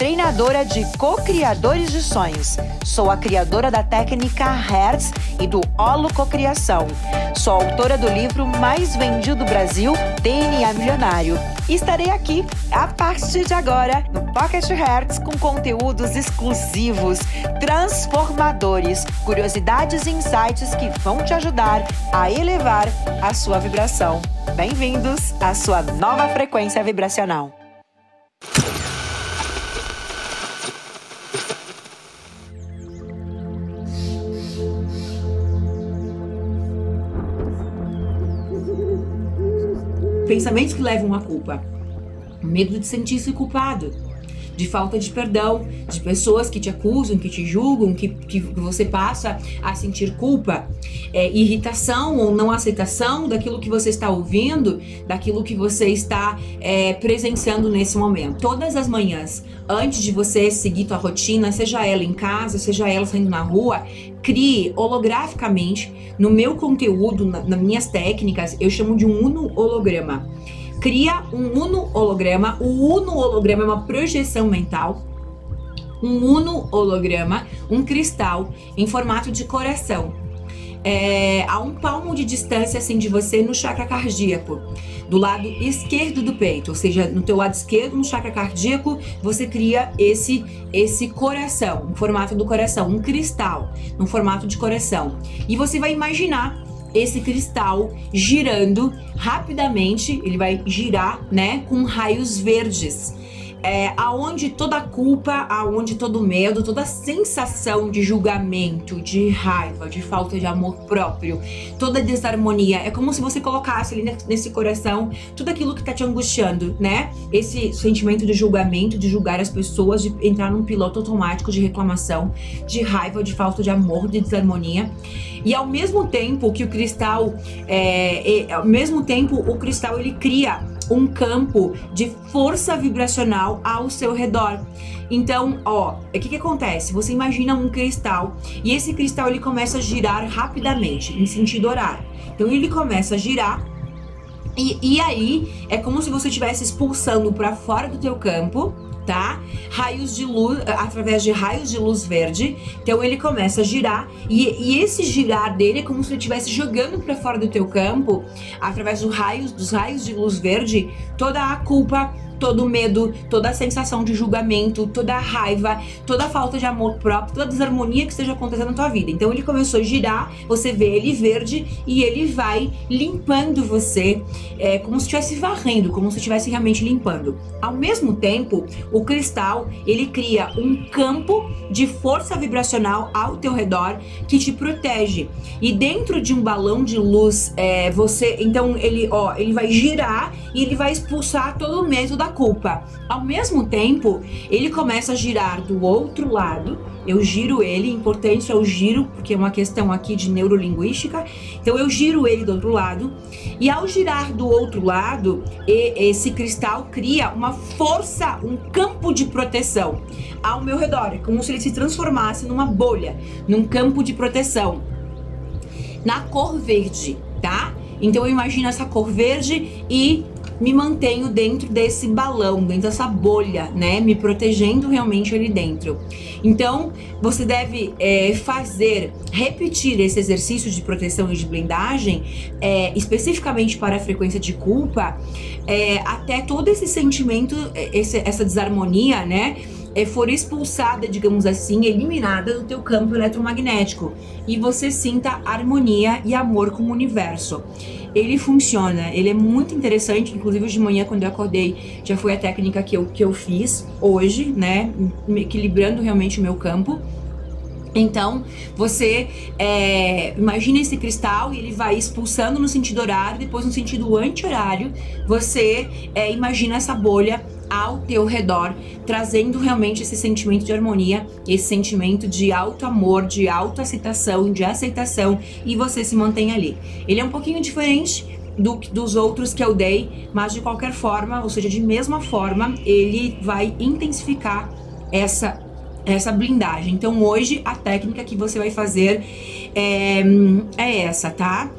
treinadora de co-criadores de sonhos. Sou a criadora da técnica Hertz e do Holo Cocriação. Sou autora do livro mais vendido do Brasil, DNA Milionário. E estarei aqui a partir de agora no Pocket Hertz com conteúdos exclusivos transformadores, curiosidades e insights que vão te ajudar a elevar a sua vibração. Bem-vindos à sua nova frequência vibracional. Pensamentos que levam à culpa. Medo de sentir-se culpado de falta de perdão, de pessoas que te acusam, que te julgam, que, que você passa a sentir culpa, é, irritação ou não aceitação daquilo que você está ouvindo, daquilo que você está é, presenciando nesse momento. Todas as manhãs, antes de você seguir tua rotina, seja ela em casa, seja ela saindo na rua, crie holograficamente no meu conteúdo, na, nas minhas técnicas, eu chamo de um uno holograma cria um uno holograma. O uno holograma é uma projeção mental. Um uno holograma, um cristal em formato de coração. É, a um palmo de distância assim de você no chakra cardíaco, do lado esquerdo do peito, ou seja, no teu lado esquerdo, no chakra cardíaco, você cria esse esse coração, um formato do coração, um cristal, no formato de coração. E você vai imaginar esse cristal girando rapidamente, ele vai girar, né, com raios verdes é, aonde toda a culpa, aonde todo medo, toda sensação de julgamento, de raiva, de falta de amor próprio, toda desarmonia, é como se você colocasse ali nesse coração tudo aquilo que tá te angustiando, né? Esse sentimento de julgamento, de julgar as pessoas, de entrar num piloto automático de reclamação, de raiva, de falta de amor, de desarmonia. E ao mesmo tempo que o cristal, é, é, ao mesmo tempo o cristal ele cria um campo de força vibracional ao seu redor. Então, ó, o que que acontece? Você imagina um cristal e esse cristal ele começa a girar rapidamente em sentido horário. Então ele começa a girar e, e aí é como se você estivesse expulsando para fora do teu campo tá? Raios de luz, através de raios de luz verde. Então ele começa a girar e, e esse girar dele é como se ele estivesse jogando para fora do teu campo, através dos raios, dos raios de luz verde, toda a culpa todo o medo, toda a sensação de julgamento, toda a raiva, toda a falta de amor próprio, toda a desarmonia que esteja acontecendo na tua vida. Então ele começou a girar, você vê ele verde e ele vai limpando você, é, como se estivesse varrendo, como se estivesse realmente limpando. Ao mesmo tempo, o cristal ele cria um campo de força vibracional ao teu redor que te protege. E dentro de um balão de luz, é, você, então ele, ó, ele vai girar e ele vai expulsar todo o medo da culpa. Ao mesmo tempo, ele começa a girar do outro lado. Eu giro ele, importante é o giro, porque é uma questão aqui de neurolinguística. Então eu giro ele do outro lado. E ao girar do outro lado, esse cristal cria uma força, um campo de proteção ao meu redor. É como se ele se transformasse numa bolha, num campo de proteção. Na cor verde, tá? Então eu imagino essa cor verde e me mantenho dentro desse balão, dentro dessa bolha, né? Me protegendo realmente ali dentro. Então, você deve é, fazer, repetir esse exercício de proteção e de blindagem, é, especificamente para a frequência de culpa, é, até todo esse sentimento, é, esse, essa desarmonia, né? é, for expulsada, digamos assim, eliminada do teu campo eletromagnético e você sinta harmonia e amor com o universo. Ele funciona, ele é muito interessante, inclusive de manhã quando eu acordei, já foi a técnica que eu, que eu fiz hoje, né, equilibrando realmente o meu campo. Então, você é, imagina esse cristal e ele vai expulsando no sentido horário, depois no sentido anti-horário, você é, imagina essa bolha ao teu redor, trazendo realmente esse sentimento de harmonia, esse sentimento de alto amor, de autoaceitação, de aceitação e você se mantém ali. Ele é um pouquinho diferente do, dos outros que eu dei, mas de qualquer forma, ou seja, de mesma forma, ele vai intensificar essa essa blindagem. Então hoje a técnica que você vai fazer é, é essa, tá?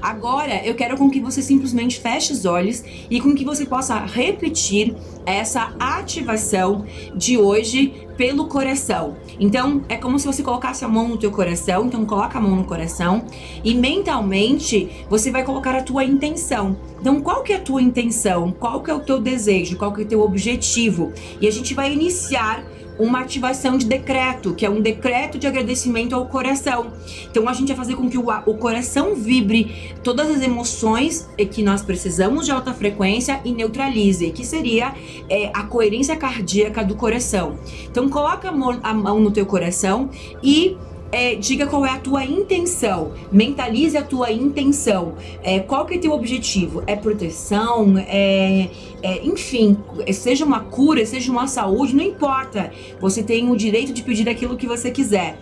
Agora eu quero com que você simplesmente feche os olhos e com que você possa repetir essa ativação de hoje pelo coração. Então é como se você colocasse a mão no teu coração, então coloca a mão no coração e mentalmente você vai colocar a tua intenção. Então qual que é a tua intenção? Qual que é o teu desejo? Qual que é o teu objetivo? E a gente vai iniciar uma ativação de decreto, que é um decreto de agradecimento ao coração. Então a gente vai fazer com que o, o coração vibre todas as emoções que nós precisamos de alta frequência e neutralize, que seria é, a coerência cardíaca do coração. Então coloca a mão, a mão no teu coração e é, diga qual é a tua intenção, mentalize a tua intenção. É, qual que é teu objetivo? É proteção? É, é, enfim, seja uma cura, seja uma saúde, não importa. Você tem o direito de pedir aquilo que você quiser.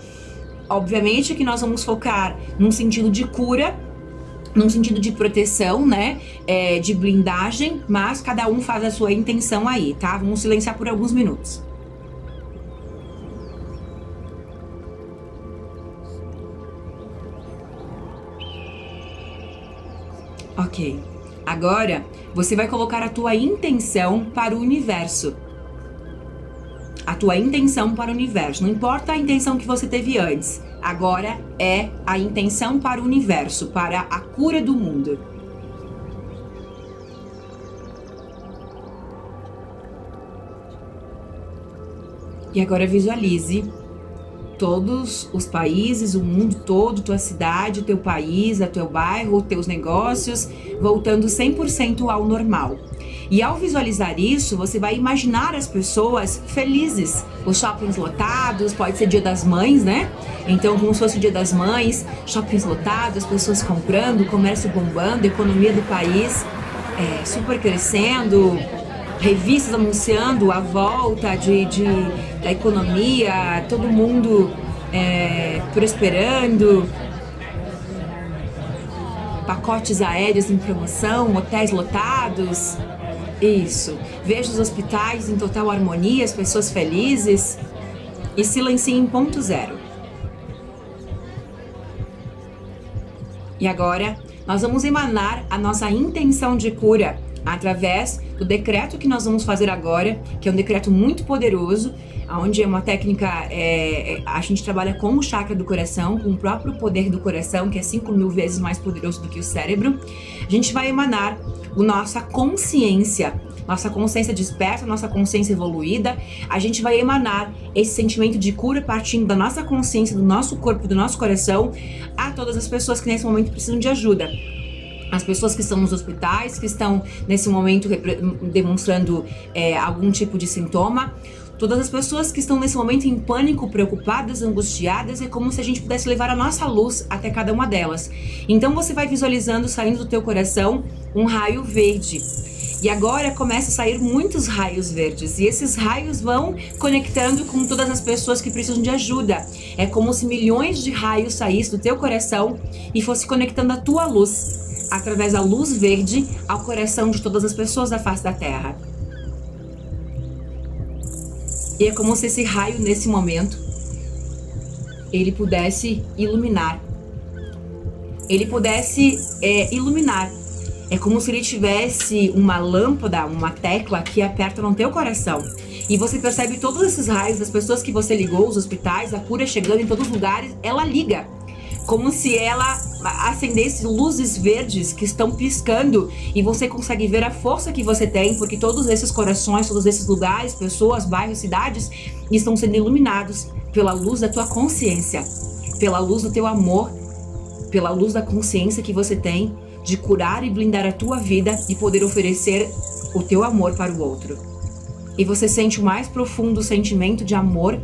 Obviamente que nós vamos focar num sentido de cura, num sentido de proteção, né? É, de blindagem, mas cada um faz a sua intenção aí, tá? Vamos silenciar por alguns minutos. Agora, você vai colocar a tua intenção para o universo. A tua intenção para o universo. Não importa a intenção que você teve antes. Agora é a intenção para o universo, para a cura do mundo. E agora visualize todos os países, o mundo todo, tua cidade, teu país, o teu bairro, teus negócios, voltando 100% ao normal. E ao visualizar isso, você vai imaginar as pessoas felizes, os shoppings lotados, pode ser dia das mães, né? Então, como se fosse o dia das mães, shoppings lotados, pessoas comprando, comércio bombando, economia do país é, super crescendo, revistas anunciando a volta de, de da economia, todo mundo é, prosperando, pacotes aéreos em promoção, hotéis lotados. Isso. Veja os hospitais em total harmonia, as pessoas felizes. E silencie em ponto zero. E agora, nós vamos emanar a nossa intenção de cura através do decreto que nós vamos fazer agora, que é um decreto muito poderoso, onde é uma técnica, é, é, a gente trabalha com o chakra do coração, com o próprio poder do coração, que é 5 mil vezes mais poderoso do que o cérebro. A gente vai emanar a nossa consciência, nossa consciência desperta, nossa consciência evoluída. A gente vai emanar esse sentimento de cura partindo da nossa consciência, do nosso corpo, do nosso coração, a todas as pessoas que nesse momento precisam de ajuda as pessoas que estão nos hospitais, que estão nesse momento demonstrando é, algum tipo de sintoma. Todas as pessoas que estão nesse momento em pânico, preocupadas, angustiadas, é como se a gente pudesse levar a nossa luz até cada uma delas. Então você vai visualizando saindo do teu coração um raio verde. E agora começa a sair muitos raios verdes. E esses raios vão conectando com todas as pessoas que precisam de ajuda. É como se milhões de raios saíssem do teu coração e fosse conectando a tua luz através da luz verde ao coração de todas as pessoas da face da Terra. E é como se esse raio, nesse momento, ele pudesse iluminar. Ele pudesse é, iluminar. É como se ele tivesse uma lâmpada, uma tecla que aperta no teu coração. E você percebe todos esses raios das pessoas que você ligou, os hospitais, a cura chegando em todos os lugares, ela liga como se ela acendesse luzes verdes que estão piscando e você consegue ver a força que você tem, porque todos esses corações, todos esses lugares, pessoas, bairros, cidades estão sendo iluminados pela luz da tua consciência, pela luz do teu amor, pela luz da consciência que você tem de curar e blindar a tua vida e poder oferecer o teu amor para o outro. E você sente o mais profundo sentimento de amor,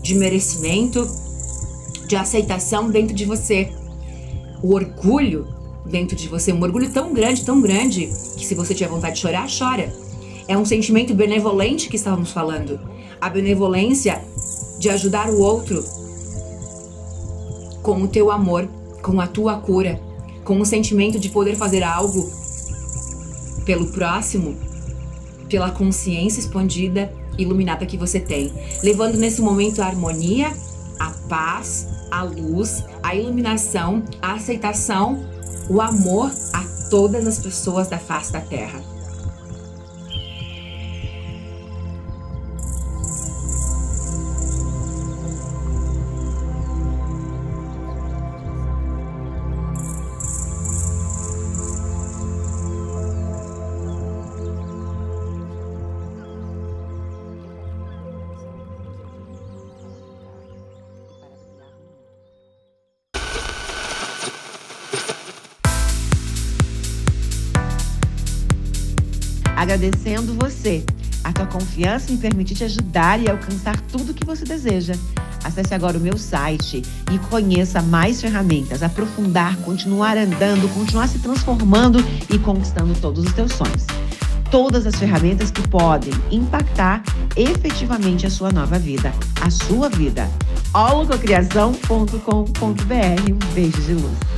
de merecimento, de aceitação dentro de você. O orgulho dentro de você, um orgulho tão grande, tão grande, que se você tiver vontade de chorar, chora. É um sentimento benevolente que estávamos falando. A benevolência de ajudar o outro com o teu amor, com a tua cura, com o sentimento de poder fazer algo pelo próximo, pela consciência expandida, iluminada que você tem, levando nesse momento a harmonia, a paz, a luz, a iluminação, a aceitação, o amor a todas as pessoas da face da terra. Agradecendo você, a tua confiança em permitir te ajudar e alcançar tudo que você deseja. Acesse agora o meu site e conheça mais ferramentas, aprofundar, continuar andando, continuar se transformando e conquistando todos os teus sonhos. Todas as ferramentas que podem impactar efetivamente a sua nova vida, a sua vida. holococriação.com.br. Um beijo de luz.